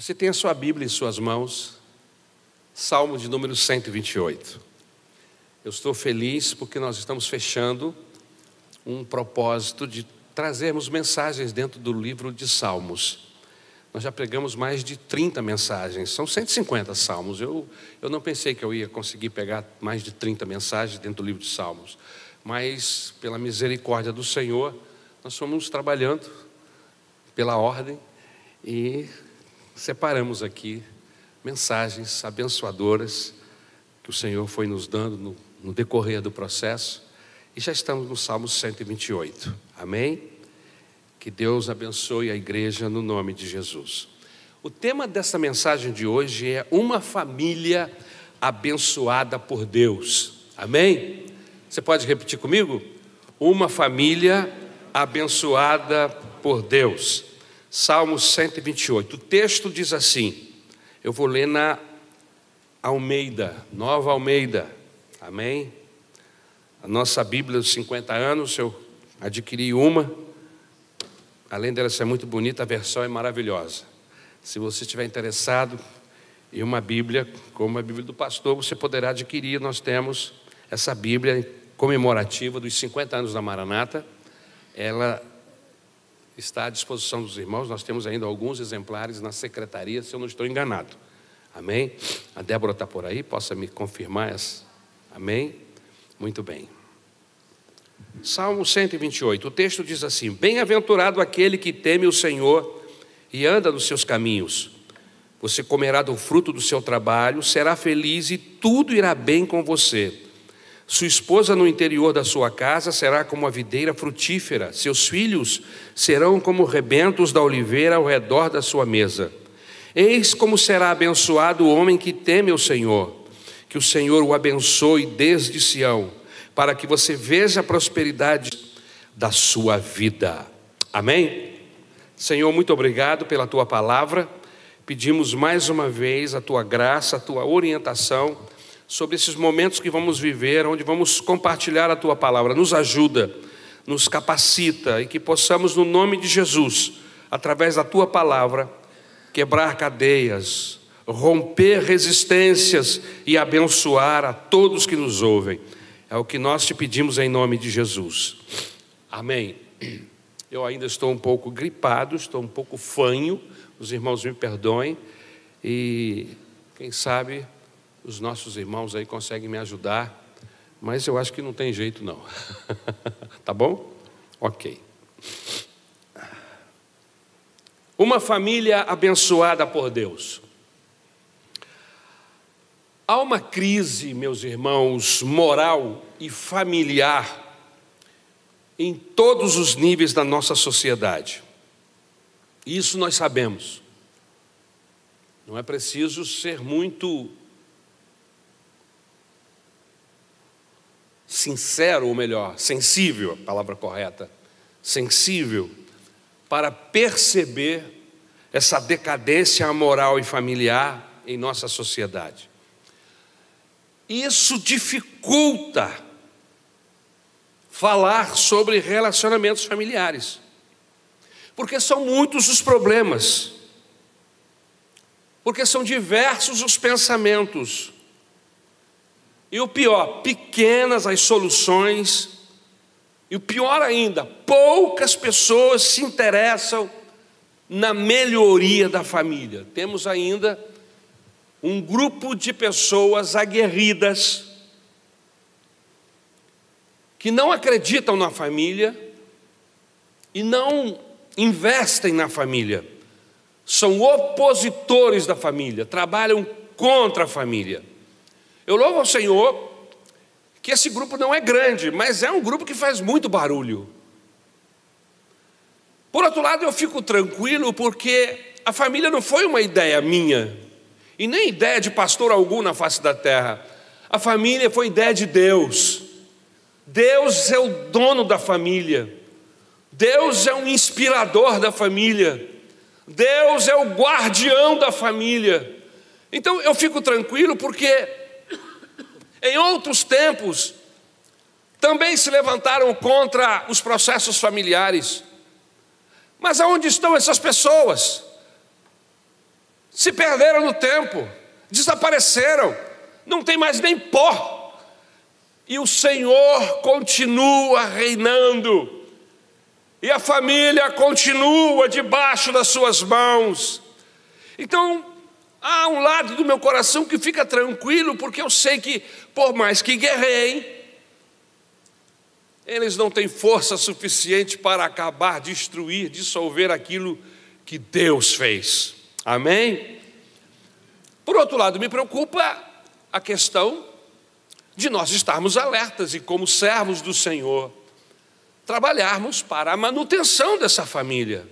Você tem a sua Bíblia em suas mãos, Salmo de número 128. Eu estou feliz porque nós estamos fechando um propósito de trazermos mensagens dentro do livro de Salmos. Nós já pregamos mais de 30 mensagens, são 150 salmos. Eu, eu não pensei que eu ia conseguir pegar mais de 30 mensagens dentro do livro de Salmos, mas pela misericórdia do Senhor, nós fomos trabalhando pela ordem e separamos aqui mensagens abençoadoras que o Senhor foi nos dando no, no decorrer do processo e já estamos no Salmo 128. Amém? Que Deus abençoe a igreja no nome de Jesus. O tema dessa mensagem de hoje é uma família abençoada por Deus. Amém? Você pode repetir comigo? Uma família abençoada por Deus. Salmo 128. O texto diz assim: eu vou ler na Almeida, Nova Almeida. Amém? A nossa Bíblia dos 50 anos, eu adquiri uma Além dela ser muito bonita, a versão é maravilhosa. Se você estiver interessado em uma Bíblia, como a Bíblia do pastor, você poderá adquirir. Nós temos essa Bíblia comemorativa dos 50 anos da Maranata. Ela está à disposição dos irmãos. Nós temos ainda alguns exemplares na secretaria, se eu não estou enganado. Amém? A Débora está por aí, possa me confirmar essa? Amém? Muito bem. Salmo 128, o texto diz assim: Bem-aventurado aquele que teme o Senhor e anda nos seus caminhos. Você comerá do fruto do seu trabalho, será feliz e tudo irá bem com você. Sua esposa no interior da sua casa será como a videira frutífera, seus filhos serão como rebentos da oliveira ao redor da sua mesa. Eis como será abençoado o homem que teme o Senhor. Que o Senhor o abençoe desde Sião para que você veja a prosperidade da sua vida. Amém? Senhor, muito obrigado pela tua palavra. Pedimos mais uma vez a tua graça, a tua orientação sobre esses momentos que vamos viver, onde vamos compartilhar a tua palavra. Nos ajuda, nos capacita e que possamos, no nome de Jesus, através da tua palavra, quebrar cadeias, romper resistências e abençoar a todos que nos ouvem. É o que nós te pedimos em nome de Jesus. Amém. Eu ainda estou um pouco gripado, estou um pouco fanho, os irmãos me perdoem, e quem sabe os nossos irmãos aí conseguem me ajudar, mas eu acho que não tem jeito não. tá bom? Ok. Uma família abençoada por Deus. Há uma crise, meus irmãos, moral e familiar em todos os níveis da nossa sociedade. Isso nós sabemos. Não é preciso ser muito sincero, ou melhor, sensível, a palavra correta, sensível, para perceber essa decadência moral e familiar em nossa sociedade. Isso dificulta falar sobre relacionamentos familiares, porque são muitos os problemas, porque são diversos os pensamentos, e o pior, pequenas as soluções, e o pior ainda, poucas pessoas se interessam na melhoria da família. Temos ainda um grupo de pessoas aguerridas que não acreditam na família e não investem na família. São opositores da família, trabalham contra a família. Eu louvo ao Senhor que esse grupo não é grande, mas é um grupo que faz muito barulho. Por outro lado, eu fico tranquilo porque a família não foi uma ideia minha, e nem ideia de pastor algum na face da terra. A família foi ideia de Deus. Deus é o dono da família. Deus é o inspirador da família. Deus é o guardião da família. Então eu fico tranquilo porque em outros tempos também se levantaram contra os processos familiares. Mas aonde estão essas pessoas? se perderam no tempo, desapareceram, não tem mais nem pó. E o Senhor continua reinando, e a família continua debaixo das suas mãos. Então, há um lado do meu coração que fica tranquilo, porque eu sei que, por mais que guerreiem, eles não têm força suficiente para acabar, destruir, dissolver aquilo que Deus fez. Amém? Por outro lado, me preocupa a questão de nós estarmos alertas e, como servos do Senhor, trabalharmos para a manutenção dessa família.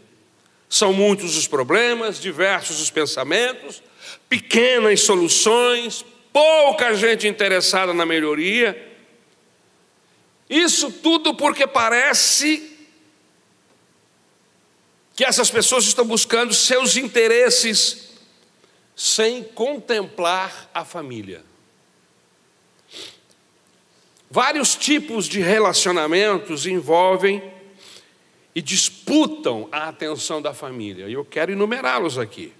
São muitos os problemas, diversos os pensamentos, pequenas soluções, pouca gente interessada na melhoria. Isso tudo porque parece que essas pessoas estão buscando seus interesses sem contemplar a família. Vários tipos de relacionamentos envolvem e disputam a atenção da família, e eu quero enumerá-los aqui.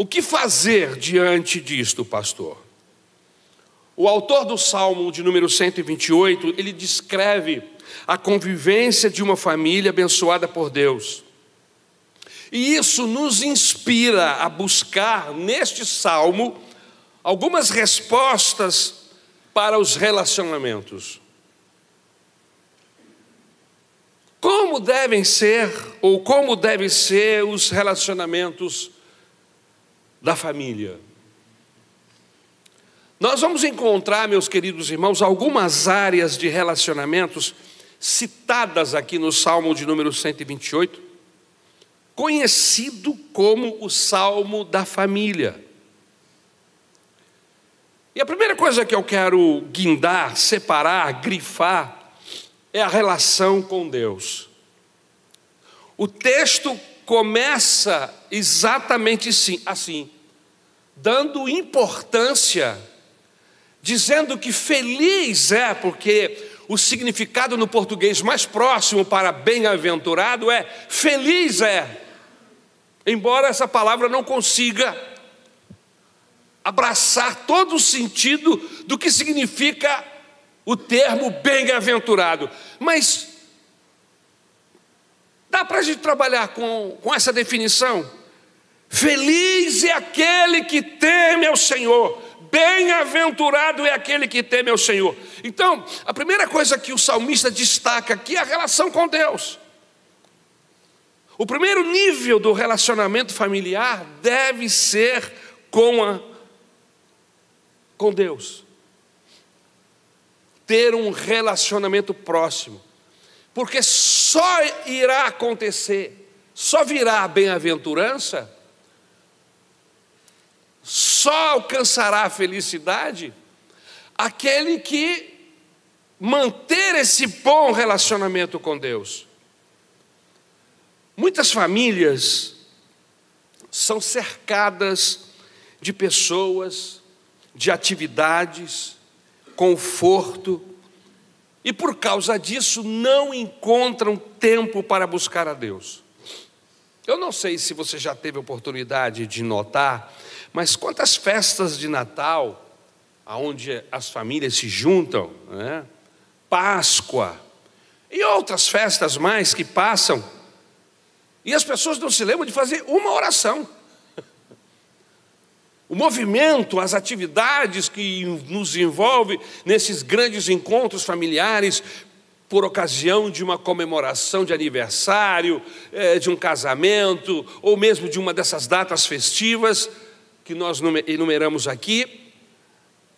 O que fazer diante disto, pastor? O autor do Salmo de número 128, ele descreve a convivência de uma família abençoada por Deus. E isso nos inspira a buscar neste salmo algumas respostas para os relacionamentos. Como devem ser ou como devem ser os relacionamentos da família? Nós vamos encontrar, meus queridos irmãos, algumas áreas de relacionamentos citadas aqui no Salmo de número 128, conhecido como o Salmo da família. E a primeira coisa que eu quero guindar, separar, grifar, é a relação com Deus. O texto começa exatamente assim, dando importância dizendo que feliz é, porque o significado no português mais próximo para bem-aventurado é feliz é. Embora essa palavra não consiga abraçar todo o sentido do que significa o termo bem-aventurado, mas dá para a gente trabalhar com, com essa definição. Feliz é aquele que teme ao Senhor Bem-aventurado é aquele que teme ao Senhor. Então, a primeira coisa que o salmista destaca aqui é a relação com Deus. O primeiro nível do relacionamento familiar deve ser com, a, com Deus. Ter um relacionamento próximo. Porque só irá acontecer, só virá a bem-aventurança só alcançará a felicidade aquele que manter esse bom relacionamento com Deus. Muitas famílias são cercadas de pessoas, de atividades, conforto, e por causa disso não encontram tempo para buscar a Deus. Eu não sei se você já teve oportunidade de notar mas quantas festas de Natal, onde as famílias se juntam, né? Páscoa e outras festas mais que passam, e as pessoas não se lembram de fazer uma oração. O movimento, as atividades que nos envolve nesses grandes encontros familiares, por ocasião de uma comemoração de aniversário, eh, de um casamento, ou mesmo de uma dessas datas festivas, que nós enumeramos aqui,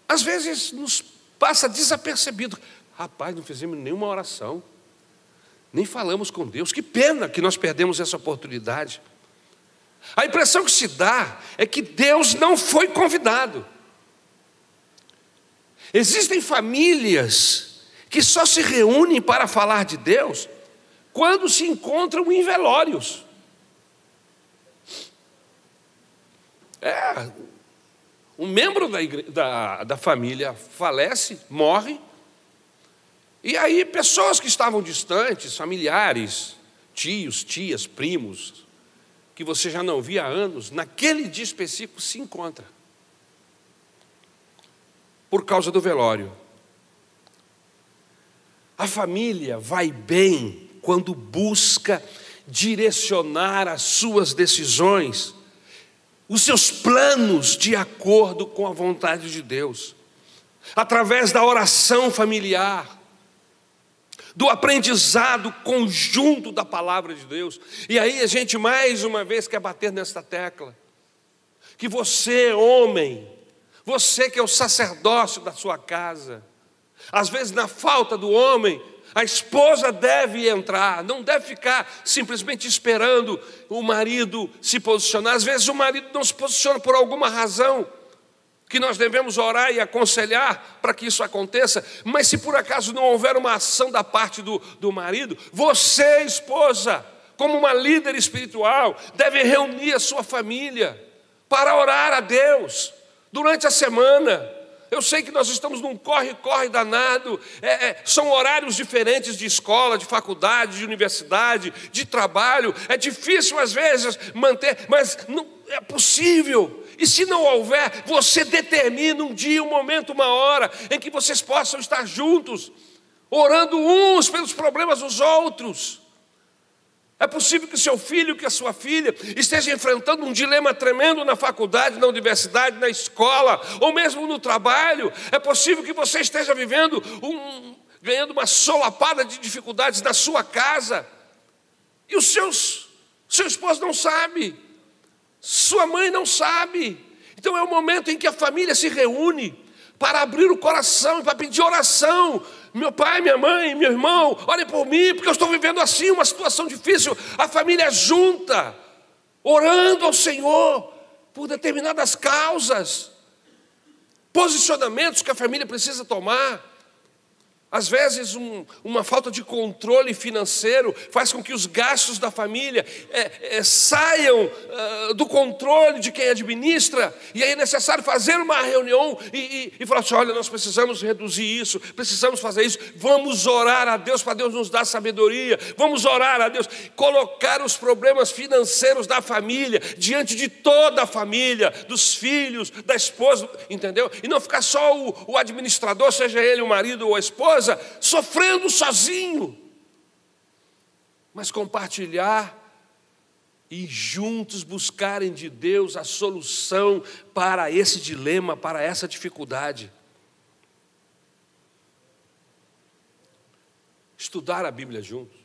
às vezes nos passa desapercebido. Rapaz, não fizemos nenhuma oração, nem falamos com Deus. Que pena que nós perdemos essa oportunidade. A impressão que se dá é que Deus não foi convidado. Existem famílias que só se reúnem para falar de Deus quando se encontram em velórios. É, um membro da, da, da família falece, morre, e aí pessoas que estavam distantes, familiares, tios, tias, primos, que você já não via há anos, naquele dia específico se encontra. Por causa do velório. A família vai bem quando busca direcionar as suas decisões, os seus planos de acordo com a vontade de Deus, através da oração familiar, do aprendizado conjunto da palavra de Deus. E aí a gente mais uma vez quer bater nesta tecla. Que você, homem, você que é o sacerdócio da sua casa, às vezes na falta do homem, a esposa deve entrar, não deve ficar simplesmente esperando o marido se posicionar. Às vezes o marido não se posiciona por alguma razão que nós devemos orar e aconselhar para que isso aconteça, mas se por acaso não houver uma ação da parte do, do marido, você, esposa, como uma líder espiritual, deve reunir a sua família para orar a Deus durante a semana. Eu sei que nós estamos num corre-corre danado, é, é, são horários diferentes de escola, de faculdade, de universidade, de trabalho. É difícil às vezes manter, mas não é possível. E se não houver, você determina um dia, um momento, uma hora em que vocês possam estar juntos, orando uns pelos problemas dos outros. É possível que seu filho, que a sua filha esteja enfrentando um dilema tremendo na faculdade, na universidade, na escola, ou mesmo no trabalho. É possível que você esteja vivendo um, ganhando uma solapada de dificuldades na sua casa. E os seus, seu esposo não sabe. Sua mãe não sabe. Então é o momento em que a família se reúne para abrir o coração e para pedir oração. Meu pai, minha mãe, meu irmão, olhem por mim, porque eu estou vivendo assim, uma situação difícil. A família junta, orando ao Senhor por determinadas causas, posicionamentos que a família precisa tomar. Às vezes, um, uma falta de controle financeiro faz com que os gastos da família é, é, saiam uh, do controle de quem administra, e aí é necessário fazer uma reunião e, e, e falar assim: olha, nós precisamos reduzir isso, precisamos fazer isso, vamos orar a Deus para Deus nos dar sabedoria, vamos orar a Deus, colocar os problemas financeiros da família diante de toda a família, dos filhos, da esposa, entendeu? E não ficar só o, o administrador, seja ele o marido ou a esposa sofrendo sozinho, mas compartilhar e juntos buscarem de Deus a solução para esse dilema, para essa dificuldade. Estudar a Bíblia juntos.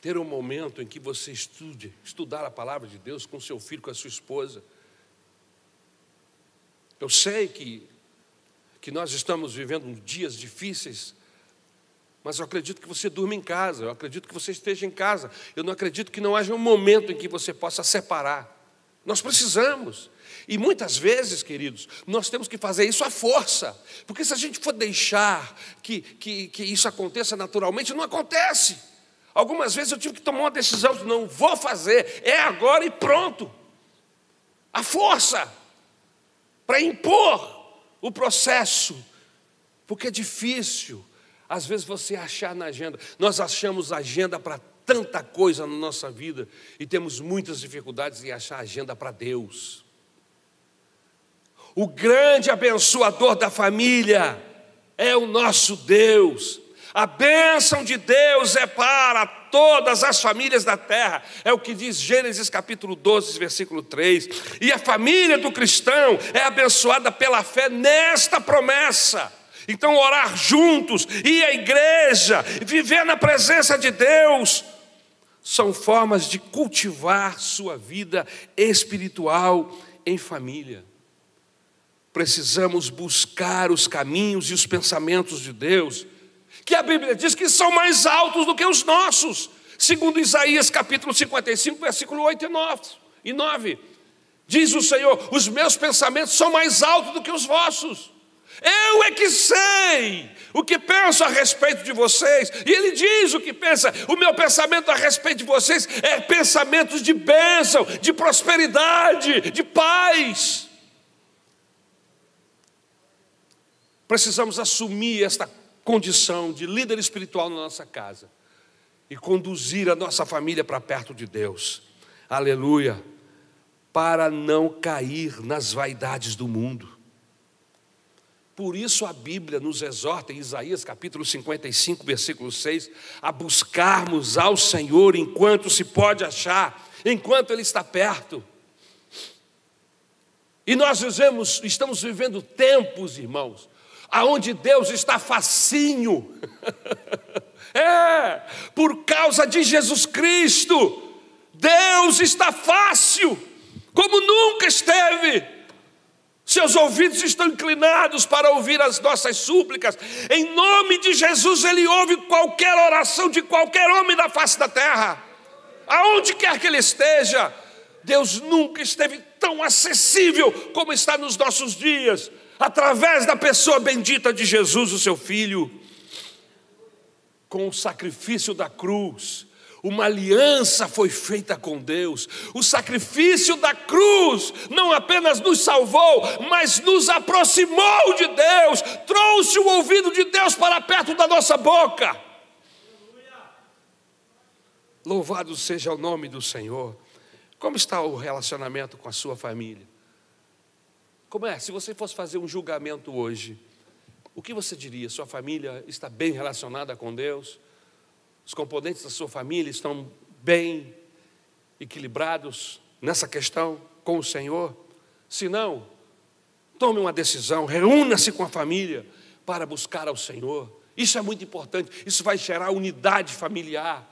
Ter um momento em que você estude, estudar a palavra de Deus com seu filho, com a sua esposa. Eu sei que que nós estamos vivendo dias difíceis, mas eu acredito que você durma em casa, eu acredito que você esteja em casa, eu não acredito que não haja um momento em que você possa separar. Nós precisamos. E muitas vezes, queridos, nós temos que fazer isso à força, porque se a gente for deixar que, que, que isso aconteça naturalmente, não acontece. Algumas vezes eu tive que tomar uma decisão, não vou fazer, é agora e pronto. A força para impor o processo, porque é difícil, às vezes, você achar na agenda. Nós achamos agenda para tanta coisa na nossa vida e temos muitas dificuldades em achar agenda para Deus. O grande abençoador da família é o nosso Deus. A bênção de Deus é para todas as famílias da terra, é o que diz Gênesis capítulo 12, versículo 3. E a família do cristão é abençoada pela fé nesta promessa. Então, orar juntos, ir à igreja, viver na presença de Deus, são formas de cultivar sua vida espiritual em família. Precisamos buscar os caminhos e os pensamentos de Deus que a Bíblia diz que são mais altos do que os nossos, segundo Isaías capítulo 55, versículo 8 e 9. Diz o Senhor: os meus pensamentos são mais altos do que os vossos. Eu é que sei o que penso a respeito de vocês. E ele diz o que pensa. O meu pensamento a respeito de vocês é pensamentos de bênção, de prosperidade, de paz. Precisamos assumir esta condição de líder espiritual na nossa casa e conduzir a nossa família para perto de Deus. aleluia, para não cair nas vaidades do mundo. Por isso a Bíblia nos exorta, em Isaías capítulo 55, versículo 6, a buscarmos ao Senhor enquanto se pode achar, enquanto Ele está perto. E nós vivemos, estamos vivendo tempos, irmãos, aonde Deus está facinho. é, por causa de Jesus Cristo, Deus está fácil, como nunca esteve. Seus ouvidos estão inclinados para ouvir as nossas súplicas. Em nome de Jesus, Ele ouve qualquer oração de qualquer homem na face da terra. Aonde quer que ele esteja, Deus nunca esteve tão acessível como está nos nossos dias, através da pessoa bendita de Jesus, o seu Filho. Com o sacrifício da cruz, uma aliança foi feita com Deus. O sacrifício da cruz não apenas nos salvou, mas nos aproximou de Deus, trouxe o ouvido de Deus para perto da nossa boca. Louvado seja o nome do Senhor. Como está o relacionamento com a sua família? Como é? Se você fosse fazer um julgamento hoje, o que você diria? Sua família está bem relacionada com Deus? os componentes da sua família estão bem equilibrados nessa questão com o Senhor? Se não, tome uma decisão, reúna-se com a família para buscar ao Senhor. Isso é muito importante, isso vai gerar unidade familiar.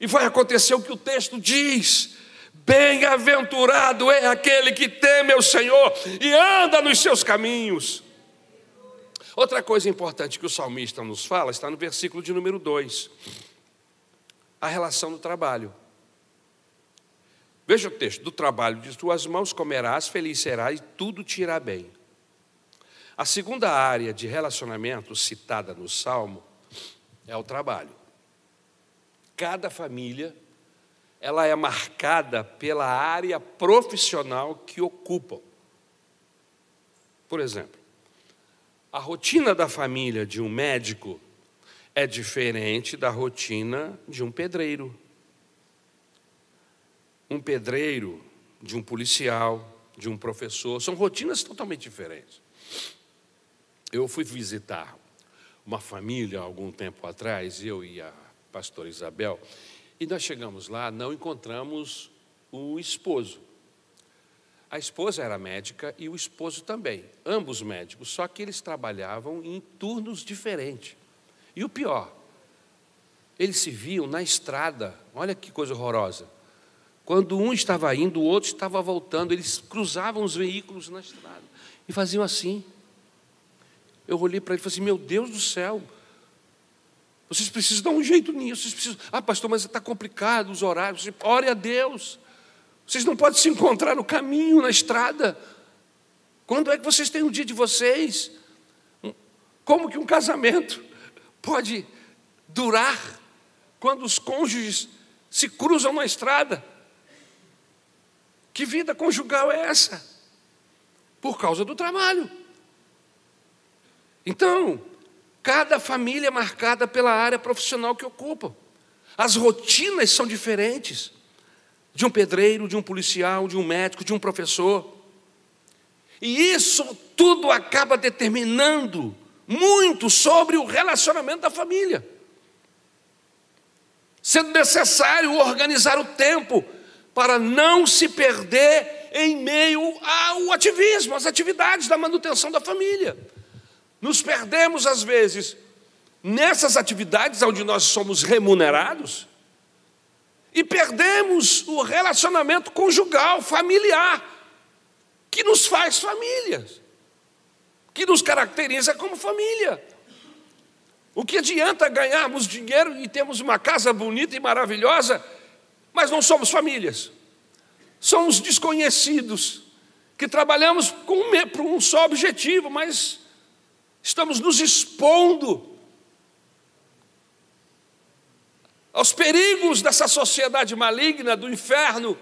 E vai acontecer o que o texto diz: Bem-aventurado é aquele que teme ao Senhor e anda nos seus caminhos. Outra coisa importante que o salmista nos fala está no versículo de número 2, a relação do trabalho. Veja o texto: do trabalho de tuas mãos comerás, feliz serás e tudo te irá bem. A segunda área de relacionamento citada no salmo é o trabalho. Cada família ela é marcada pela área profissional que ocupam. Por exemplo, a rotina da família de um médico é diferente da rotina de um pedreiro. Um pedreiro, de um policial, de um professor, são rotinas totalmente diferentes. Eu fui visitar uma família algum tempo atrás, eu e a pastora Isabel, e nós chegamos lá, não encontramos o esposo. A esposa era médica e o esposo também, ambos médicos, só que eles trabalhavam em turnos diferentes. E o pior, eles se viam na estrada, olha que coisa horrorosa. Quando um estava indo, o outro estava voltando, eles cruzavam os veículos na estrada e faziam assim. Eu olhei para ele e falei assim: Meu Deus do céu, vocês precisam dar um jeito nisso. Vocês precisam... Ah, pastor, mas está complicado os horários. Ore a Deus. Vocês não podem se encontrar no caminho, na estrada. Quando é que vocês têm o dia de vocês? Como que um casamento pode durar quando os cônjuges se cruzam na estrada? Que vida conjugal é essa? Por causa do trabalho. Então, cada família é marcada pela área profissional que ocupa. As rotinas são diferentes de um pedreiro, de um policial, de um médico, de um professor. E isso tudo acaba determinando muito sobre o relacionamento da família. Sendo necessário organizar o tempo para não se perder em meio ao ativismo, às atividades da manutenção da família. Nos perdemos, às vezes, nessas atividades onde nós somos remunerados, e perdemos o relacionamento conjugal, familiar, que nos faz famílias, que nos caracteriza como família. O que adianta ganharmos dinheiro e termos uma casa bonita e maravilhosa, mas não somos famílias? Somos desconhecidos, que trabalhamos com um só objetivo, mas estamos nos expondo aos perigos dessa sociedade maligna, do inferno,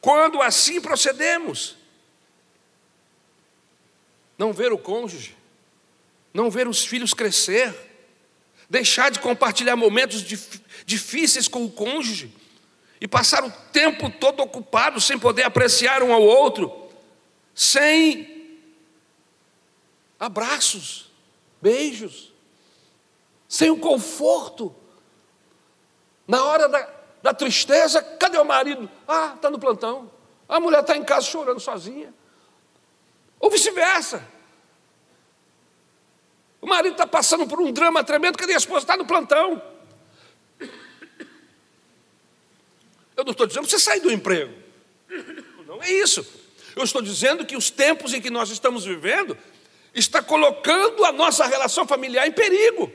quando assim procedemos. Não ver o cônjuge, não ver os filhos crescer, deixar de compartilhar momentos difíceis com o cônjuge, e passar o tempo todo ocupado sem poder apreciar um ao outro, sem abraços, beijos, sem o conforto. Na hora da, da tristeza, cadê o marido? Ah, está no plantão. A mulher está em casa chorando sozinha. Ou vice-versa. O marido está passando por um drama tremendo, cadê a esposa? Está no plantão. Eu não estou dizendo você sair do emprego. Não é isso. Eu estou dizendo que os tempos em que nós estamos vivendo está colocando a nossa relação familiar em perigo.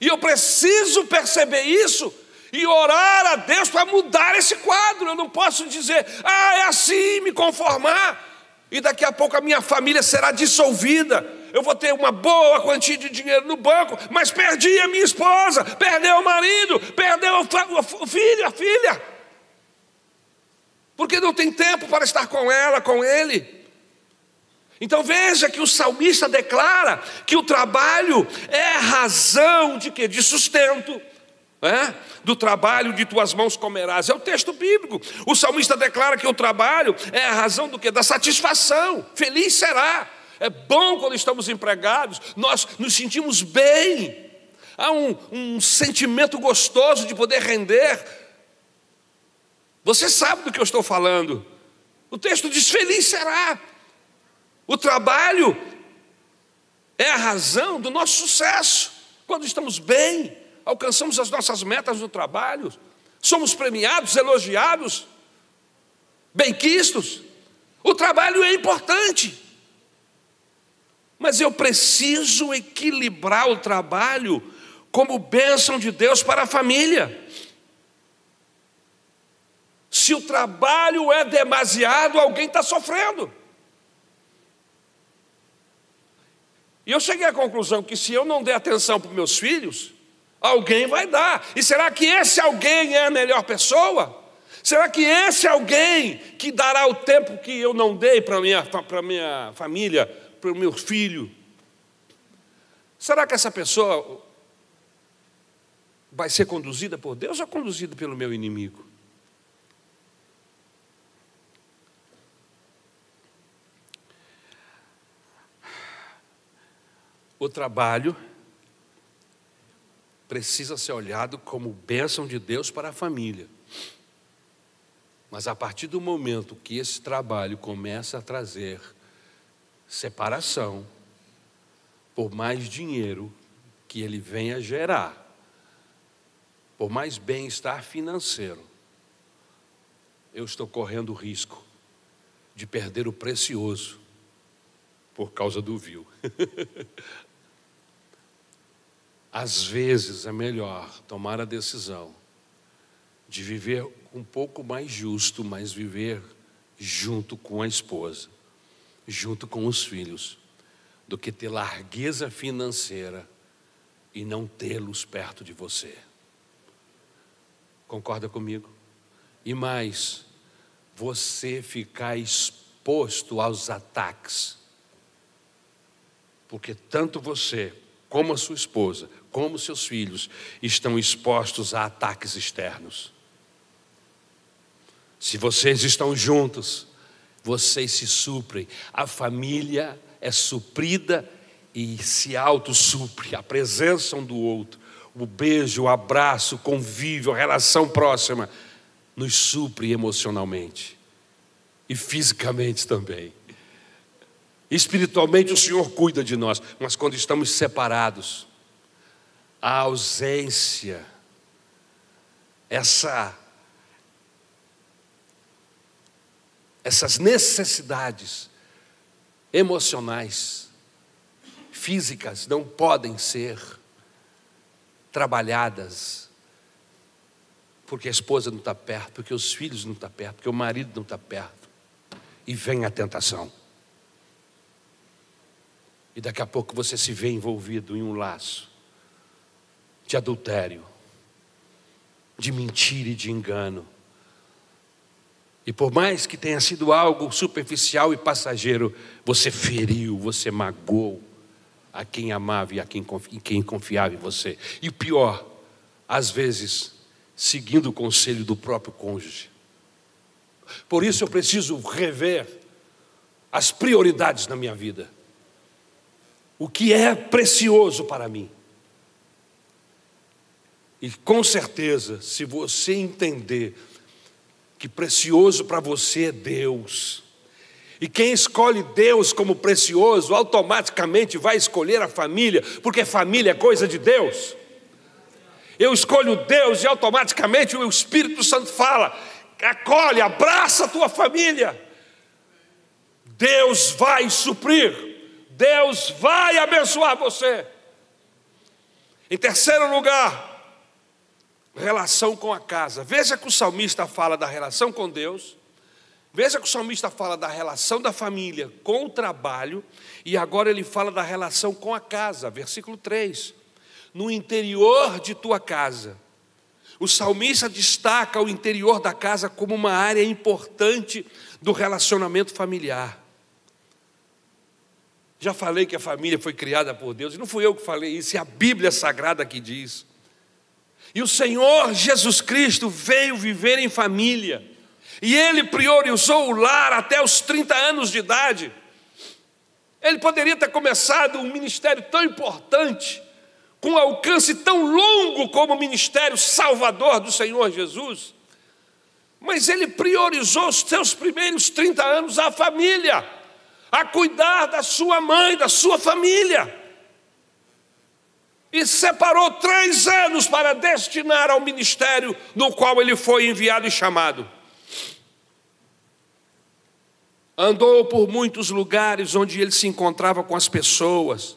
E eu preciso perceber isso e orar a Deus para mudar esse quadro. Eu não posso dizer, ah, é assim, me conformar, e daqui a pouco a minha família será dissolvida. Eu vou ter uma boa quantia de dinheiro no banco, mas perdi a minha esposa, perdeu o marido, perdeu o filho, a filha porque não tem tempo para estar com ela, com ele. Então veja que o salmista declara que o trabalho é razão de quê? De sustento. É? Do trabalho de tuas mãos comerás. É o texto bíblico. O salmista declara que o trabalho é a razão do que? Da satisfação. Feliz será. É bom quando estamos empregados, nós nos sentimos bem. Há um, um sentimento gostoso de poder render você sabe do que eu estou falando. O texto diz: Feliz será. O trabalho é a razão do nosso sucesso. Quando estamos bem, alcançamos as nossas metas no trabalho, somos premiados, elogiados, bem-quistos. O trabalho é importante, mas eu preciso equilibrar o trabalho como bênção de Deus para a família. Se o trabalho é demasiado, alguém está sofrendo. E eu cheguei à conclusão que se eu não der atenção para meus filhos, alguém vai dar. E será que esse alguém é a melhor pessoa? Será que esse alguém que dará o tempo que eu não dei para minha, para minha família, para o meu filho? Será que essa pessoa vai ser conduzida por Deus ou conduzida pelo meu inimigo? O trabalho precisa ser olhado como bênção de Deus para a família. Mas a partir do momento que esse trabalho começa a trazer separação, por mais dinheiro que ele venha gerar, por mais bem-estar financeiro, eu estou correndo o risco de perder o precioso por causa do vil. Às vezes é melhor tomar a decisão de viver um pouco mais justo, mas viver junto com a esposa, junto com os filhos, do que ter largueza financeira e não tê-los perto de você. Concorda comigo? E mais, você ficar exposto aos ataques, porque tanto você como a sua esposa, como seus filhos, estão expostos a ataques externos. Se vocês estão juntos, vocês se suprem. A família é suprida e se autossupre. A presença um do outro, o beijo, o abraço, o convívio, a relação próxima, nos supre emocionalmente e fisicamente também. Espiritualmente o Senhor cuida de nós, mas quando estamos separados, a ausência, essa essas necessidades emocionais, físicas não podem ser trabalhadas porque a esposa não está perto, porque os filhos não estão perto, porque o marido não está perto. E vem a tentação. E daqui a pouco você se vê envolvido em um laço de adultério, de mentira e de engano. E por mais que tenha sido algo superficial e passageiro, você feriu, você magoou a quem amava e a quem, quem confiava em você. E pior, às vezes, seguindo o conselho do próprio cônjuge. Por isso eu preciso rever as prioridades na minha vida. O que é precioso para mim. E com certeza, se você entender que precioso para você é Deus, e quem escolhe Deus como precioso, automaticamente vai escolher a família, porque família é coisa de Deus. Eu escolho Deus e automaticamente o Espírito Santo fala: acolhe, abraça a tua família. Deus vai suprir, Deus vai abençoar você. Em terceiro lugar, relação com a casa. Veja que o salmista fala da relação com Deus, veja que o salmista fala da relação da família com o trabalho, e agora ele fala da relação com a casa, versículo 3. No interior de tua casa. O salmista destaca o interior da casa como uma área importante do relacionamento familiar. Já falei que a família foi criada por Deus, e não fui eu que falei isso, é a Bíblia Sagrada que diz. E o Senhor Jesus Cristo veio viver em família, e ele priorizou o lar até os 30 anos de idade. Ele poderia ter começado um ministério tão importante, com alcance tão longo como o ministério salvador do Senhor Jesus, mas ele priorizou os seus primeiros 30 anos à família, a cuidar da sua mãe, da sua família. E separou três anos para destinar ao ministério no qual ele foi enviado e chamado. Andou por muitos lugares onde ele se encontrava com as pessoas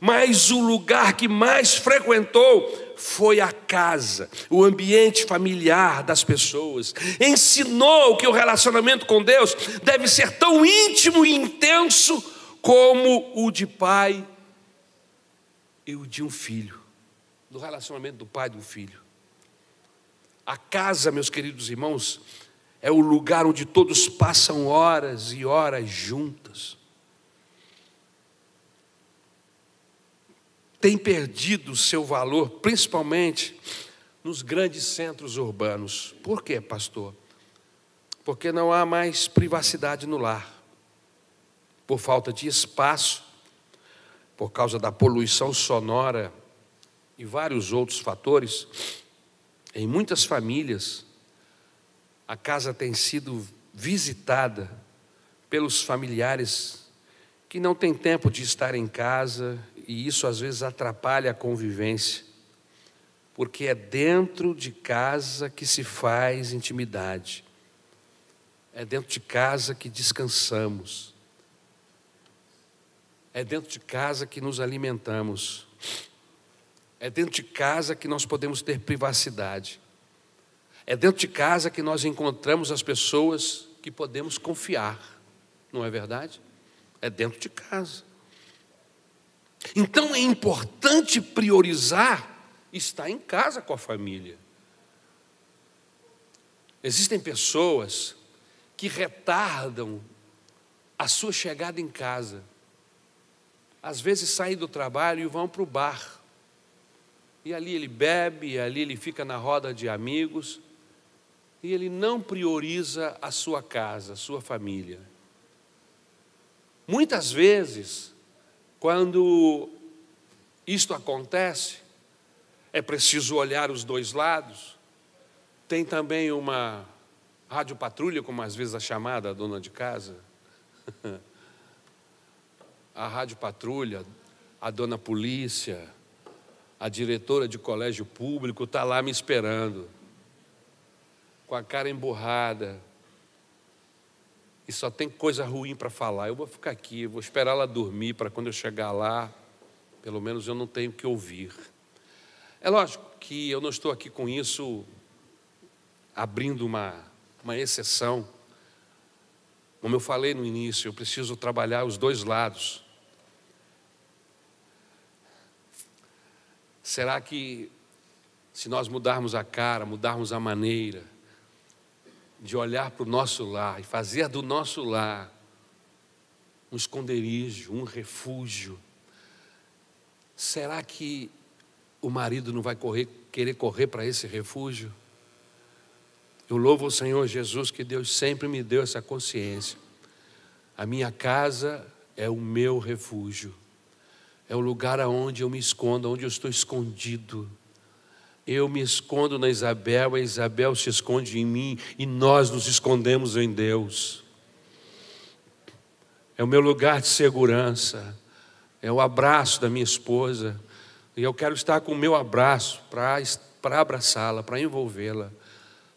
mas o lugar que mais frequentou foi a casa, o ambiente familiar das pessoas. Ensinou que o relacionamento com Deus deve ser tão íntimo e intenso como o de pai e o de um filho, do relacionamento do pai e do filho. A casa, meus queridos irmãos, é o lugar onde todos passam horas e horas juntas. tem perdido seu valor, principalmente nos grandes centros urbanos. Por quê, pastor? Porque não há mais privacidade no lar, por falta de espaço, por causa da poluição sonora e vários outros fatores. Em muitas famílias, a casa tem sido visitada pelos familiares que não têm tempo de estar em casa e isso às vezes atrapalha a convivência, porque é dentro de casa que se faz intimidade, é dentro de casa que descansamos, é dentro de casa que nos alimentamos, é dentro de casa que nós podemos ter privacidade, é dentro de casa que nós encontramos as pessoas que podemos confiar, não é verdade? É dentro de casa. Então é importante priorizar estar em casa com a família. Existem pessoas que retardam a sua chegada em casa. Às vezes saem do trabalho e vão para o bar. E ali ele bebe, e ali ele fica na roda de amigos, e ele não prioriza a sua casa, a sua família. Muitas vezes, quando isto acontece, é preciso olhar os dois lados. Tem também uma rádio patrulha, como às vezes a chamada a dona de casa. a rádio patrulha, a dona polícia, a diretora de colégio público está lá me esperando, com a cara emburrada, e só tem coisa ruim para falar. Eu vou ficar aqui, vou esperar ela dormir para quando eu chegar lá, pelo menos eu não tenho que ouvir. É lógico que eu não estou aqui com isso abrindo uma, uma exceção. Como eu falei no início, eu preciso trabalhar os dois lados. Será que, se nós mudarmos a cara, mudarmos a maneira, de olhar para o nosso lar e fazer do nosso lar um esconderijo, um refúgio, será que o marido não vai correr, querer correr para esse refúgio? Eu louvo o Senhor Jesus que Deus sempre me deu essa consciência. A minha casa é o meu refúgio, é o lugar aonde eu me escondo, onde eu estou escondido. Eu me escondo na Isabel, a Isabel se esconde em mim e nós nos escondemos em Deus. É o meu lugar de segurança, é o abraço da minha esposa. E eu quero estar com o meu abraço para abraçá-la, para envolvê-la.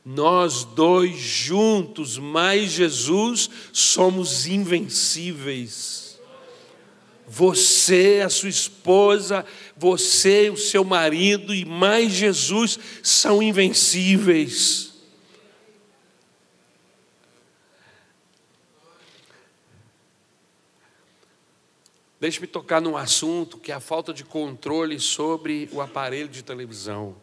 Nós dois juntos, mais Jesus, somos invencíveis. Você, a sua esposa, você, o seu marido e mais Jesus são invencíveis. Deixe-me tocar num assunto que é a falta de controle sobre o aparelho de televisão.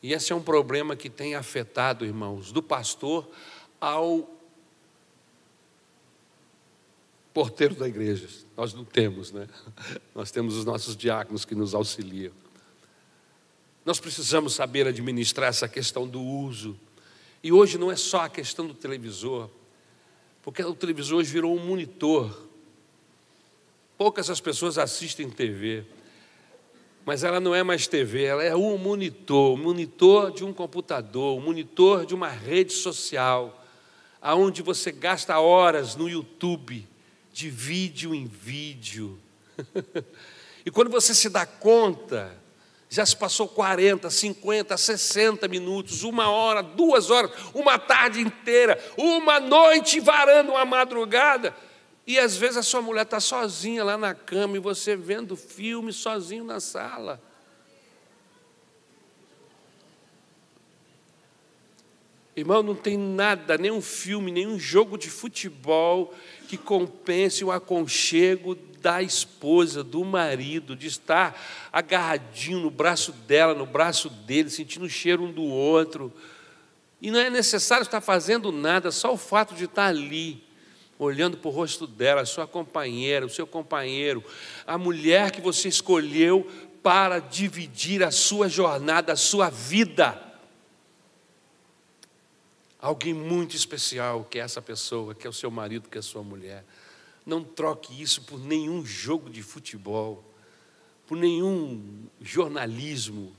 E esse é um problema que tem afetado, irmãos, do pastor ao porteiro da igreja. Nós não temos, né? Nós temos os nossos diáconos que nos auxiliam. Nós precisamos saber administrar essa questão do uso. E hoje não é só a questão do televisor, porque o televisor hoje virou um monitor. Poucas as pessoas assistem TV mas ela não é mais TV, ela é um monitor, monitor de um computador, monitor de uma rede social, aonde você gasta horas no YouTube, de vídeo em vídeo. e quando você se dá conta, já se passou 40, 50, 60 minutos, uma hora, duas horas, uma tarde inteira, uma noite varando uma madrugada. E às vezes a sua mulher está sozinha lá na cama e você vendo filme sozinho na sala. Irmão, não tem nada, nenhum filme, nenhum jogo de futebol que compense o aconchego da esposa, do marido, de estar agarradinho no braço dela, no braço dele, sentindo o cheiro um do outro. E não é necessário estar fazendo nada, só o fato de estar ali olhando para o rosto dela, sua companheira, o seu companheiro, a mulher que você escolheu para dividir a sua jornada, a sua vida. Alguém muito especial que é essa pessoa, que é o seu marido, que é a sua mulher. Não troque isso por nenhum jogo de futebol, por nenhum jornalismo,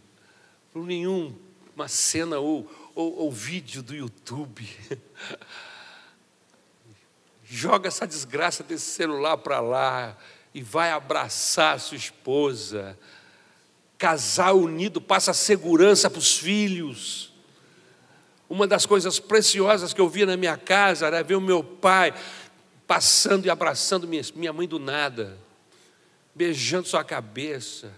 por nenhuma cena ou, ou, ou vídeo do YouTube. joga essa desgraça desse celular para lá e vai abraçar a sua esposa. Casal unido passa segurança para os filhos. Uma das coisas preciosas que eu via na minha casa era ver o meu pai passando e abraçando minha, mãe do nada, beijando sua cabeça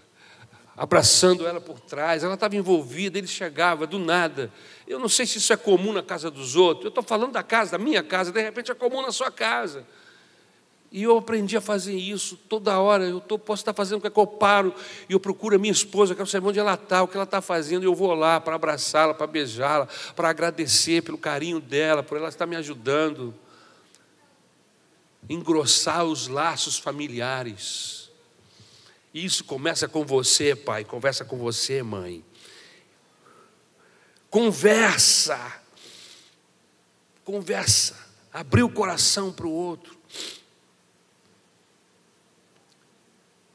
abraçando ela por trás, ela estava envolvida, ele chegava do nada. Eu não sei se isso é comum na casa dos outros, eu estou falando da casa, da minha casa, de repente é comum na sua casa. E eu aprendi a fazer isso toda hora. Eu tô, posso estar fazendo o que, é eu paro e eu procuro a minha esposa, quero saber onde ela está, o que ela está fazendo, e eu vou lá para abraçá-la, para beijá-la, para agradecer pelo carinho dela, por ela estar me ajudando. Engrossar os laços familiares. Isso começa com você, pai, conversa com você, mãe. Conversa. Conversa. Abrir o coração para o outro.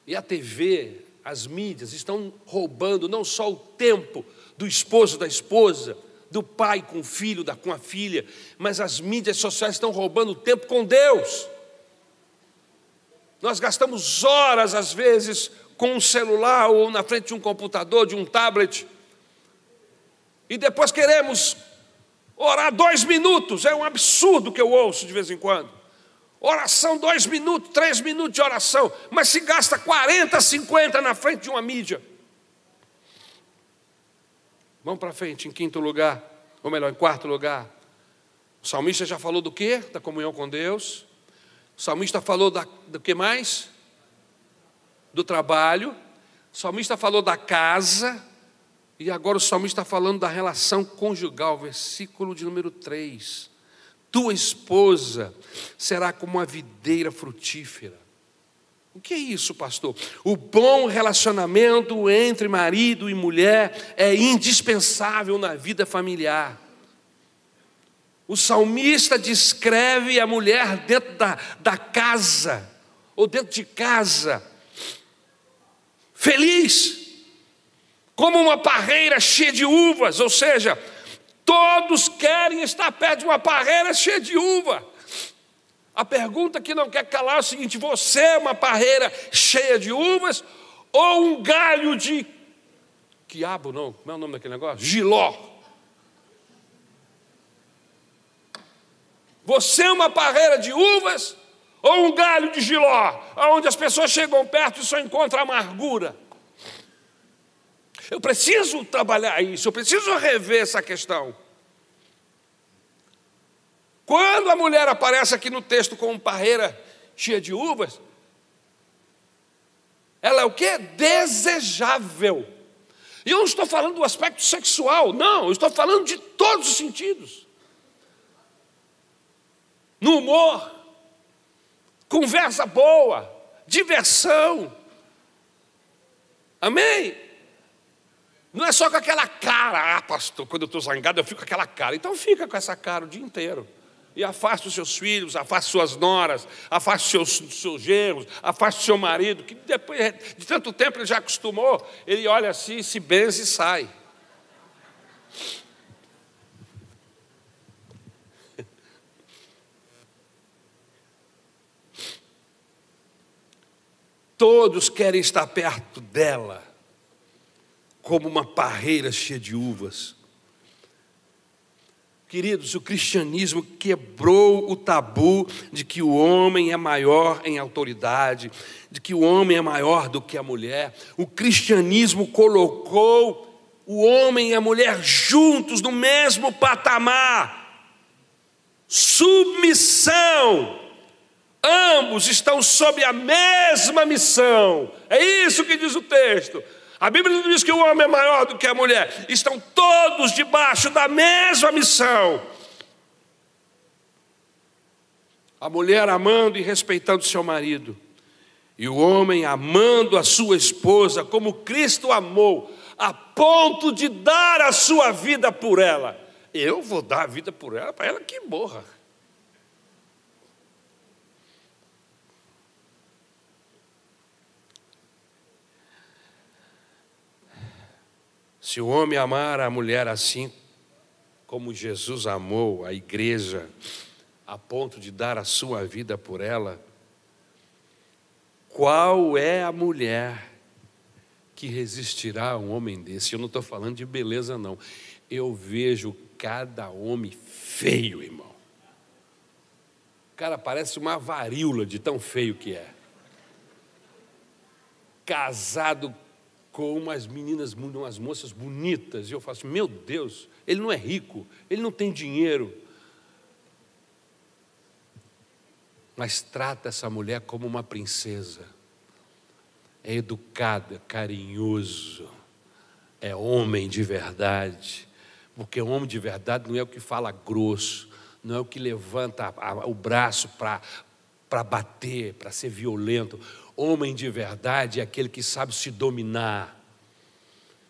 E a TV, as mídias estão roubando não só o tempo do esposo, da esposa, do pai com o filho, da, com a filha, mas as mídias sociais estão roubando o tempo com Deus. Nós gastamos horas, às vezes, com um celular ou na frente de um computador, de um tablet, e depois queremos orar dois minutos, é um absurdo que eu ouço de vez em quando. Oração, dois minutos, três minutos de oração, mas se gasta 40, 50 na frente de uma mídia. Vamos para frente, em quinto lugar, ou melhor, em quarto lugar. O salmista já falou do quê? Da comunhão com Deus. O salmista falou da, do que mais? Do trabalho. O salmista falou da casa. E agora o salmista está falando da relação conjugal, versículo de número 3. Tua esposa será como uma videira frutífera. O que é isso, pastor? O bom relacionamento entre marido e mulher é indispensável na vida familiar. O salmista descreve a mulher dentro da, da casa, ou dentro de casa, feliz, como uma parreira cheia de uvas, ou seja, todos querem estar perto de uma parreira cheia de uva. A pergunta que não quer calar é o seguinte: você é uma parreira cheia de uvas ou um galho de. Quiabo, não, como é o nome daquele negócio? Giló. Você é uma parreira de uvas ou um galho de giló, onde as pessoas chegam perto e só encontram amargura? Eu preciso trabalhar isso, eu preciso rever essa questão. Quando a mulher aparece aqui no texto com uma parreira cheia de uvas, ela é o que? Desejável. E eu não estou falando do aspecto sexual, não, eu estou falando de todos os sentidos. No humor, conversa boa, diversão. Amém? Não é só com aquela cara, ah, pastor, quando eu estou zangado eu fico com aquela cara. Então fica com essa cara o dia inteiro. E afaste os seus filhos, afaste suas noras, afaste seus, seus genros, afaste seu marido, que depois de tanto tempo ele já acostumou, ele olha assim, se benze e sai. Todos querem estar perto dela, como uma parreira cheia de uvas. Queridos, o cristianismo quebrou o tabu de que o homem é maior em autoridade, de que o homem é maior do que a mulher. O cristianismo colocou o homem e a mulher juntos no mesmo patamar. Submissão. Ambos estão sob a mesma missão. É isso que diz o texto. A Bíblia não diz que o homem é maior do que a mulher, estão todos debaixo da mesma missão. A mulher amando e respeitando seu marido, e o homem amando a sua esposa como Cristo amou, a ponto de dar a sua vida por ela. Eu vou dar a vida por ela, para ela que morra. Se o homem amar a mulher assim, como Jesus amou a igreja, a ponto de dar a sua vida por ela, qual é a mulher que resistirá a um homem desse? Eu não estou falando de beleza, não. Eu vejo cada homem feio, irmão. O cara parece uma varíola de tão feio que é. Casado com umas meninas, umas moças bonitas, e eu faço, meu Deus, ele não é rico, ele não tem dinheiro. Mas trata essa mulher como uma princesa. É educada, carinhoso, é homem de verdade. Porque homem de verdade não é o que fala grosso, não é o que levanta o braço para bater, para ser violento. Homem de verdade é aquele que sabe se dominar,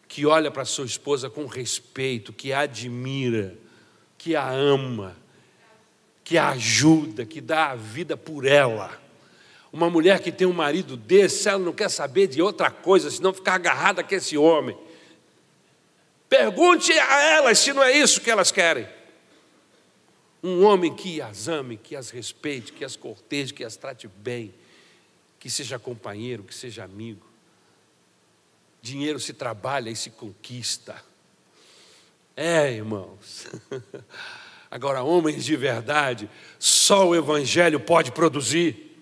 que olha para sua esposa com respeito, que a admira, que a ama, que a ajuda, que dá a vida por ela. Uma mulher que tem um marido desse, ela não quer saber de outra coisa, senão ficar agarrada com esse homem. Pergunte a elas se não é isso que elas querem. Um homem que as ame, que as respeite, que as corteje, que as trate bem que seja companheiro, que seja amigo. Dinheiro se trabalha e se conquista. É, irmãos. Agora, homens de verdade, só o Evangelho pode produzir.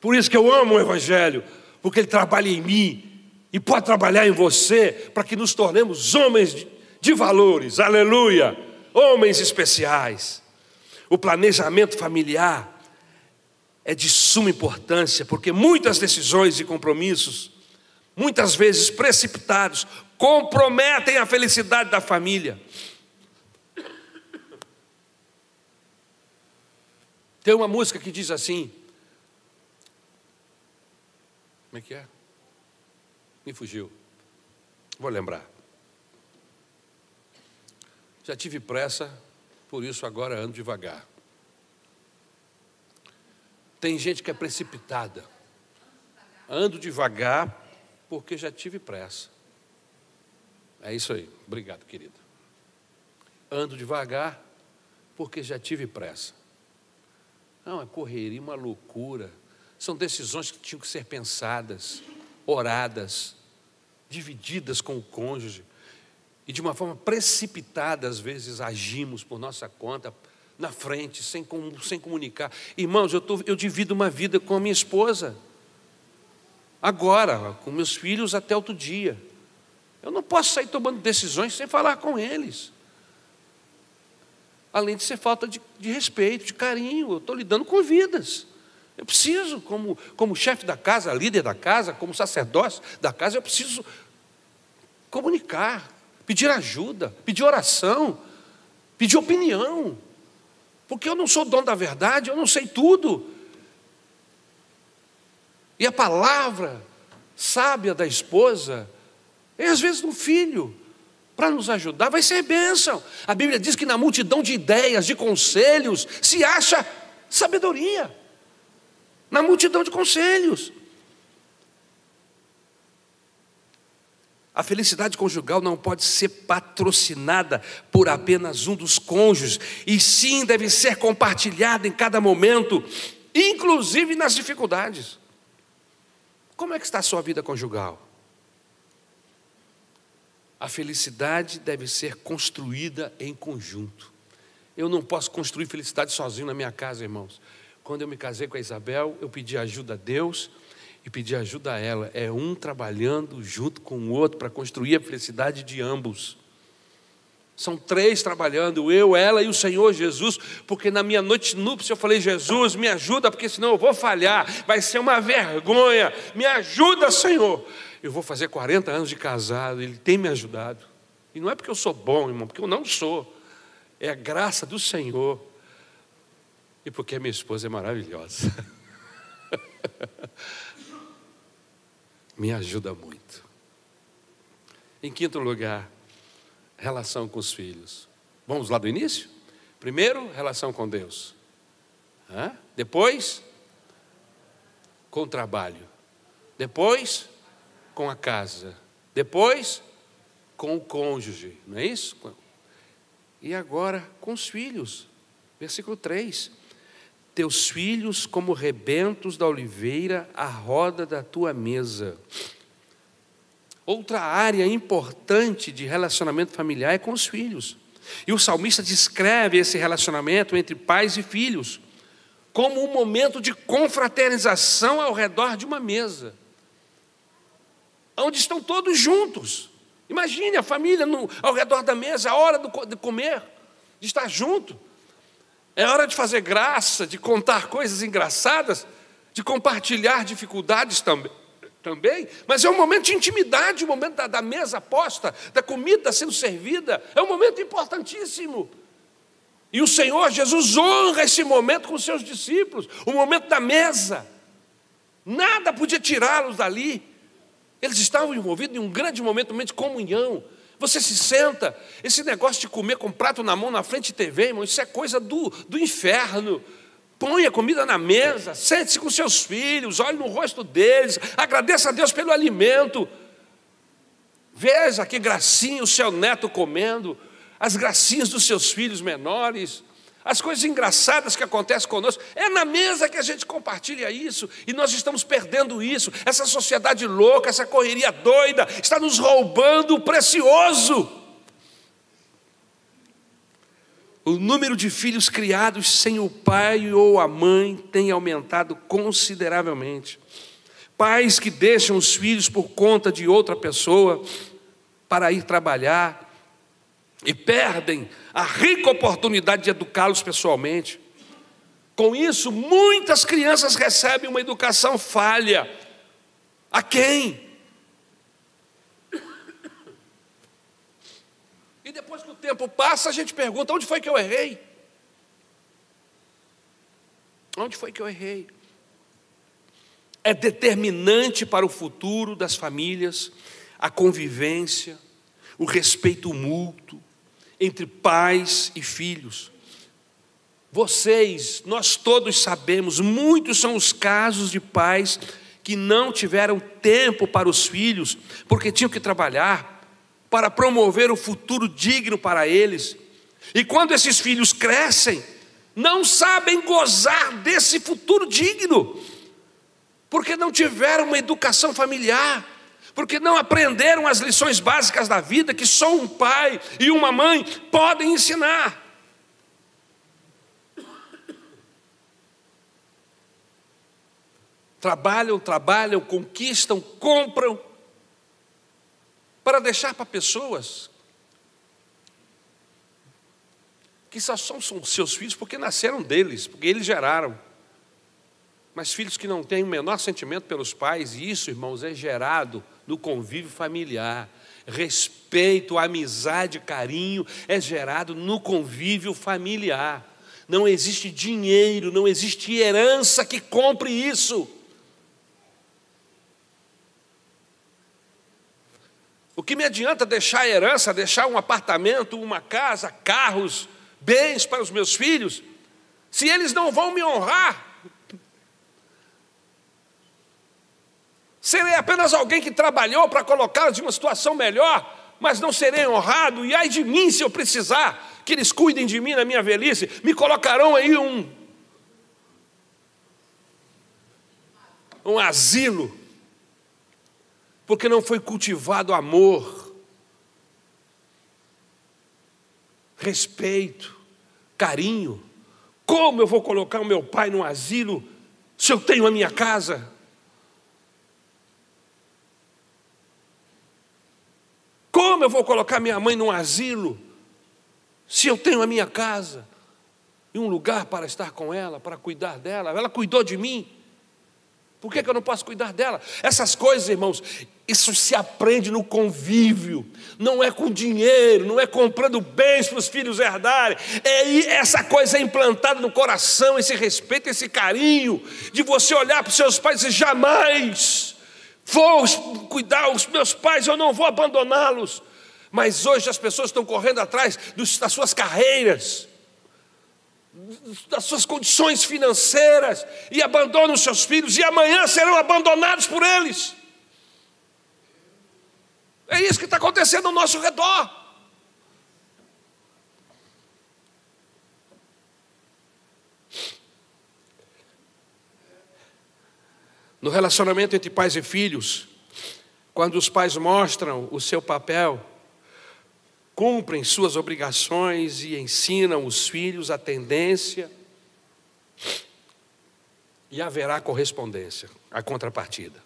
Por isso que eu amo o Evangelho, porque ele trabalha em mim e pode trabalhar em você, para que nos tornemos homens de, valores, aleluia, homens especiais. O planejamento familiar é de suma importância, porque muitas decisões e compromissos, muitas vezes precipitados, comprometem a felicidade da família. Tem uma música que diz assim: Como é que é? Me fugiu. Vou lembrar. Já tive pressa, por isso agora ando devagar. Tem gente que é precipitada. Ando devagar porque já tive pressa. É isso aí. Obrigado, querido. Ando devagar porque já tive pressa. Não, é correria, uma loucura. São decisões que tinham que ser pensadas, oradas, divididas com o cônjuge. E de uma forma precipitada, às vezes, agimos por nossa conta, na frente, sem, sem comunicar. Irmãos, eu, tô, eu divido uma vida com a minha esposa. Agora, com meus filhos até outro dia. Eu não posso sair tomando decisões sem falar com eles. Além de ser falta de, de respeito, de carinho, eu estou lidando com vidas. Eu preciso, como, como chefe da casa, líder da casa, como sacerdote da casa, eu preciso comunicar, pedir ajuda, pedir oração, pedir opinião. Porque eu não sou dono da verdade, eu não sei tudo. E a palavra sábia da esposa e às vezes um filho, para nos ajudar, vai ser bênção. A Bíblia diz que na multidão de ideias, de conselhos, se acha sabedoria. Na multidão de conselhos. A felicidade conjugal não pode ser patrocinada por apenas um dos cônjuges, e sim deve ser compartilhada em cada momento, inclusive nas dificuldades. Como é que está a sua vida conjugal? A felicidade deve ser construída em conjunto. Eu não posso construir felicidade sozinho na minha casa, irmãos. Quando eu me casei com a Isabel, eu pedi ajuda a Deus e pedi ajuda a ela. É um trabalhando junto com o outro para construir a felicidade de ambos. São três trabalhando, eu, ela e o Senhor Jesus, porque na minha noite núpcia eu falei: Jesus, me ajuda, porque senão eu vou falhar, vai ser uma vergonha. Me ajuda, Senhor. Eu vou fazer 40 anos de casado, ele tem me ajudado. E não é porque eu sou bom, irmão, porque eu não sou. É a graça do Senhor. E porque a minha esposa é maravilhosa. me ajuda muito. Em quinto lugar, relação com os filhos. Vamos lá do início? Primeiro, relação com Deus. Hã? Depois, com o trabalho. Depois, com a casa, depois com o cônjuge, não é isso? E agora com os filhos. Versículo 3: Teus filhos, como rebentos da oliveira, à roda da tua mesa. Outra área importante de relacionamento familiar é com os filhos. E o salmista descreve esse relacionamento entre pais e filhos como um momento de confraternização ao redor de uma mesa onde estão todos juntos. Imagine a família no, ao redor da mesa, a hora do, de comer, de estar junto. É hora de fazer graça, de contar coisas engraçadas, de compartilhar dificuldades também. Também, mas é um momento de intimidade, o um momento da, da mesa posta, da comida sendo servida, é um momento importantíssimo. E o Senhor Jesus honra esse momento com seus discípulos, o momento da mesa. Nada podia tirá-los dali. Eles estavam envolvidos em um grande momento, de comunhão. Você se senta, esse negócio de comer com prato na mão na frente de TV, irmão, isso é coisa do, do inferno. Põe a comida na mesa, sente-se com seus filhos, olhe no rosto deles, agradeça a Deus pelo alimento. Veja que gracinha o seu neto comendo, as gracinhas dos seus filhos menores. As coisas engraçadas que acontecem conosco, é na mesa que a gente compartilha isso, e nós estamos perdendo isso. Essa sociedade louca, essa correria doida, está nos roubando o precioso. O número de filhos criados sem o pai ou a mãe tem aumentado consideravelmente. Pais que deixam os filhos por conta de outra pessoa para ir trabalhar, e perdem a rica oportunidade de educá-los pessoalmente. Com isso, muitas crianças recebem uma educação falha. A quem? E depois que o tempo passa, a gente pergunta: onde foi que eu errei? Onde foi que eu errei? é determinante para o futuro das famílias, a convivência, o respeito mútuo entre pais e filhos. Vocês, nós todos sabemos, muitos são os casos de pais que não tiveram tempo para os filhos, porque tinham que trabalhar para promover o futuro digno para eles. E quando esses filhos crescem, não sabem gozar desse futuro digno porque não tiveram uma educação familiar, porque não aprenderam as lições básicas da vida que só um pai e uma mãe podem ensinar. Trabalham, trabalham, conquistam, compram, para deixar para pessoas que só são seus filhos porque nasceram deles, porque eles geraram mas filhos que não têm o menor sentimento pelos pais, e isso, irmãos, é gerado no convívio familiar. Respeito, amizade, carinho é gerado no convívio familiar. Não existe dinheiro, não existe herança que compre isso. O que me adianta deixar herança, deixar um apartamento, uma casa, carros, bens para os meus filhos, se eles não vão me honrar? Serei apenas alguém que trabalhou para colocá-los em uma situação melhor, mas não serei honrado, e ai de mim se eu precisar que eles cuidem de mim na minha velhice, me colocarão aí um um asilo, porque não foi cultivado amor, respeito, carinho. Como eu vou colocar o meu pai num asilo se eu tenho a minha casa? Como eu vou colocar minha mãe num asilo se eu tenho a minha casa e um lugar para estar com ela, para cuidar dela? Ela cuidou de mim. Por que, que eu não posso cuidar dela? Essas coisas, irmãos, isso se aprende no convívio, não é com dinheiro, não é comprando bens para os filhos herdarem, é essa coisa é implantada no coração, esse respeito, esse carinho, de você olhar para os seus pais e dizer, jamais Vou cuidar os meus pais, eu não vou abandoná-los. Mas hoje as pessoas estão correndo atrás das suas carreiras, das suas condições financeiras e abandonam os seus filhos e amanhã serão abandonados por eles. É isso que está acontecendo ao nosso redor. No relacionamento entre pais e filhos, quando os pais mostram o seu papel, cumprem suas obrigações e ensinam os filhos a tendência, e haverá correspondência, a contrapartida.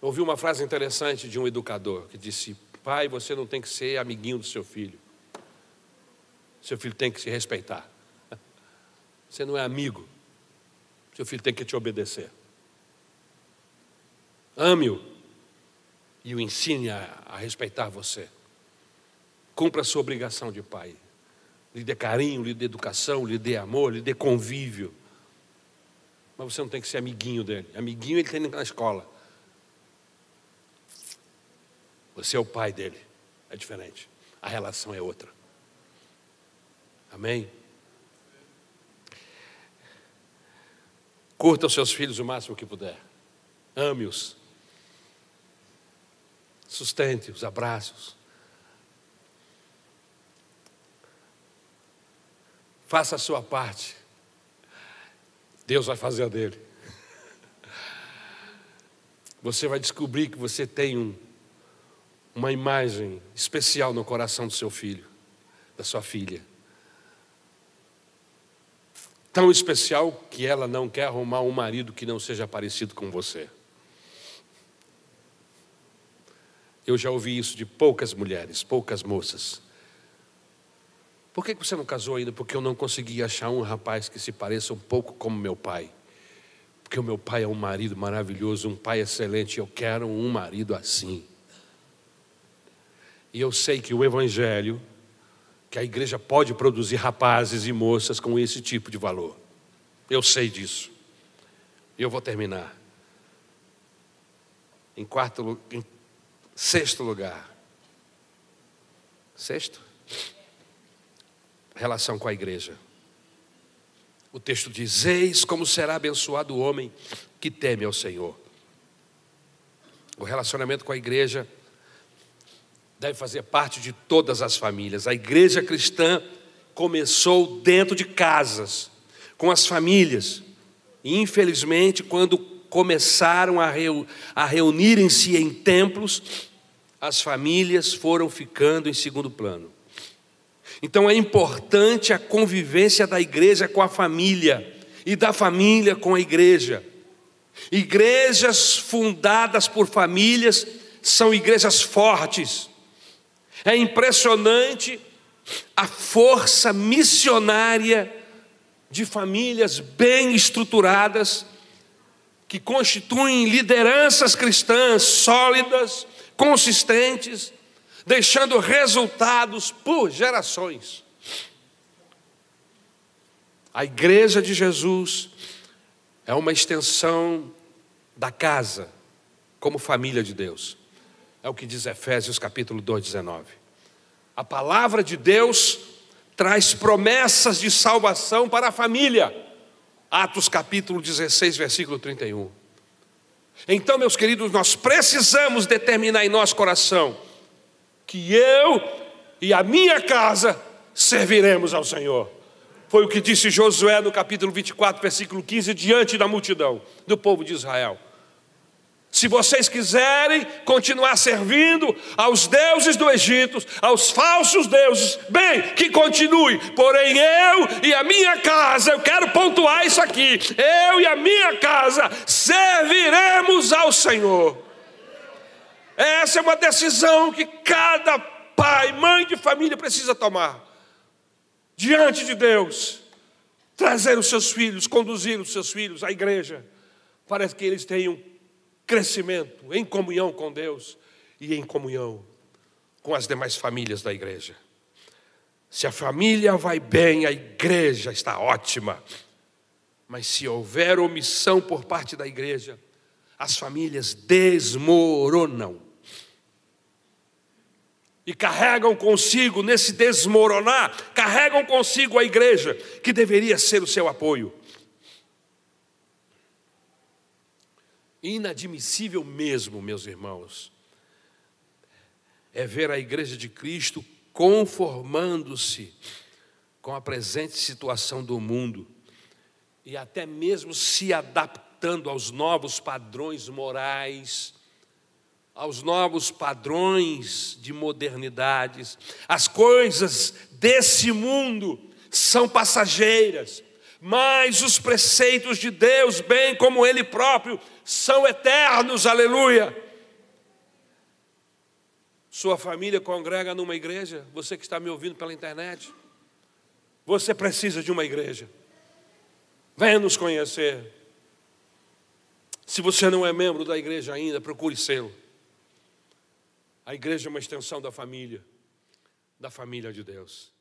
Ouvi uma frase interessante de um educador que disse: Pai, você não tem que ser amiguinho do seu filho. Seu filho tem que se respeitar. Você não é amigo. Seu filho tem que te obedecer. Ame-o e o ensine a, a respeitar você. Cumpra a sua obrigação de pai. Lhe dê carinho, lhe dê educação, lhe dê amor, lhe dê convívio. Mas você não tem que ser amiguinho dele. Amiguinho ele tem na escola. Você é o pai dele. É diferente. A relação é outra. Amém? Curta os seus filhos o máximo que puder. Ame-os. Sustente-os, abraços. Faça a sua parte. Deus vai fazer a dele. Você vai descobrir que você tem um, uma imagem especial no coração do seu filho, da sua filha tão especial que ela não quer arrumar um marido que não seja parecido com você. Eu já ouvi isso de poucas mulheres, poucas moças. Por que você não casou ainda? Porque eu não consegui achar um rapaz que se pareça um pouco como meu pai. Porque o meu pai é um marido maravilhoso, um pai excelente. Eu quero um marido assim. E eu sei que o Evangelho que a igreja pode produzir rapazes e moças com esse tipo de valor. Eu sei disso. E eu vou terminar. Em quarto, em sexto lugar. Sexto? Relação com a igreja. O texto diz: Eis como será abençoado o homem que teme ao Senhor. O relacionamento com a igreja deve fazer parte de todas as famílias. A igreja cristã começou dentro de casas, com as famílias. E, infelizmente, quando começaram a, a reunirem-se em templos, as famílias foram ficando em segundo plano. Então é importante a convivência da igreja com a família e da família com a igreja. Igrejas fundadas por famílias são igrejas fortes. É impressionante a força missionária de famílias bem estruturadas que constituem lideranças cristãs sólidas, consistentes, deixando resultados por gerações. A igreja de Jesus é uma extensão da casa, como família de Deus. É o que diz Efésios capítulo 2, 19. A palavra de Deus traz promessas de salvação para a família. Atos capítulo 16, versículo 31. Então, meus queridos, nós precisamos determinar em nosso coração que eu e a minha casa serviremos ao Senhor. Foi o que disse Josué no capítulo 24, versículo 15, diante da multidão do povo de Israel. Se vocês quiserem continuar servindo aos deuses do Egito, aos falsos deuses, bem, que continue. Porém, eu e a minha casa, eu quero pontuar isso aqui. Eu e a minha casa serviremos ao Senhor. Essa é uma decisão que cada pai, mãe de família precisa tomar diante de Deus, trazer os seus filhos, conduzir os seus filhos à igreja, para que eles tenham crescimento em comunhão com Deus e em comunhão com as demais famílias da igreja. Se a família vai bem, a igreja está ótima. Mas se houver omissão por parte da igreja, as famílias desmoronam e carregam consigo, nesse desmoronar, carregam consigo a igreja, que deveria ser o seu apoio. Inadmissível mesmo, meus irmãos, é ver a igreja de Cristo conformando-se com a presente situação do mundo e até mesmo se adaptando aos novos padrões morais aos novos padrões de modernidades. As coisas desse mundo são passageiras, mas os preceitos de Deus, bem como Ele próprio, são eternos, aleluia. Sua família congrega numa igreja, você que está me ouvindo pela internet, você precisa de uma igreja. Venha nos conhecer. Se você não é membro da igreja ainda, procure sê-lo. A igreja é uma extensão da família, da família de Deus.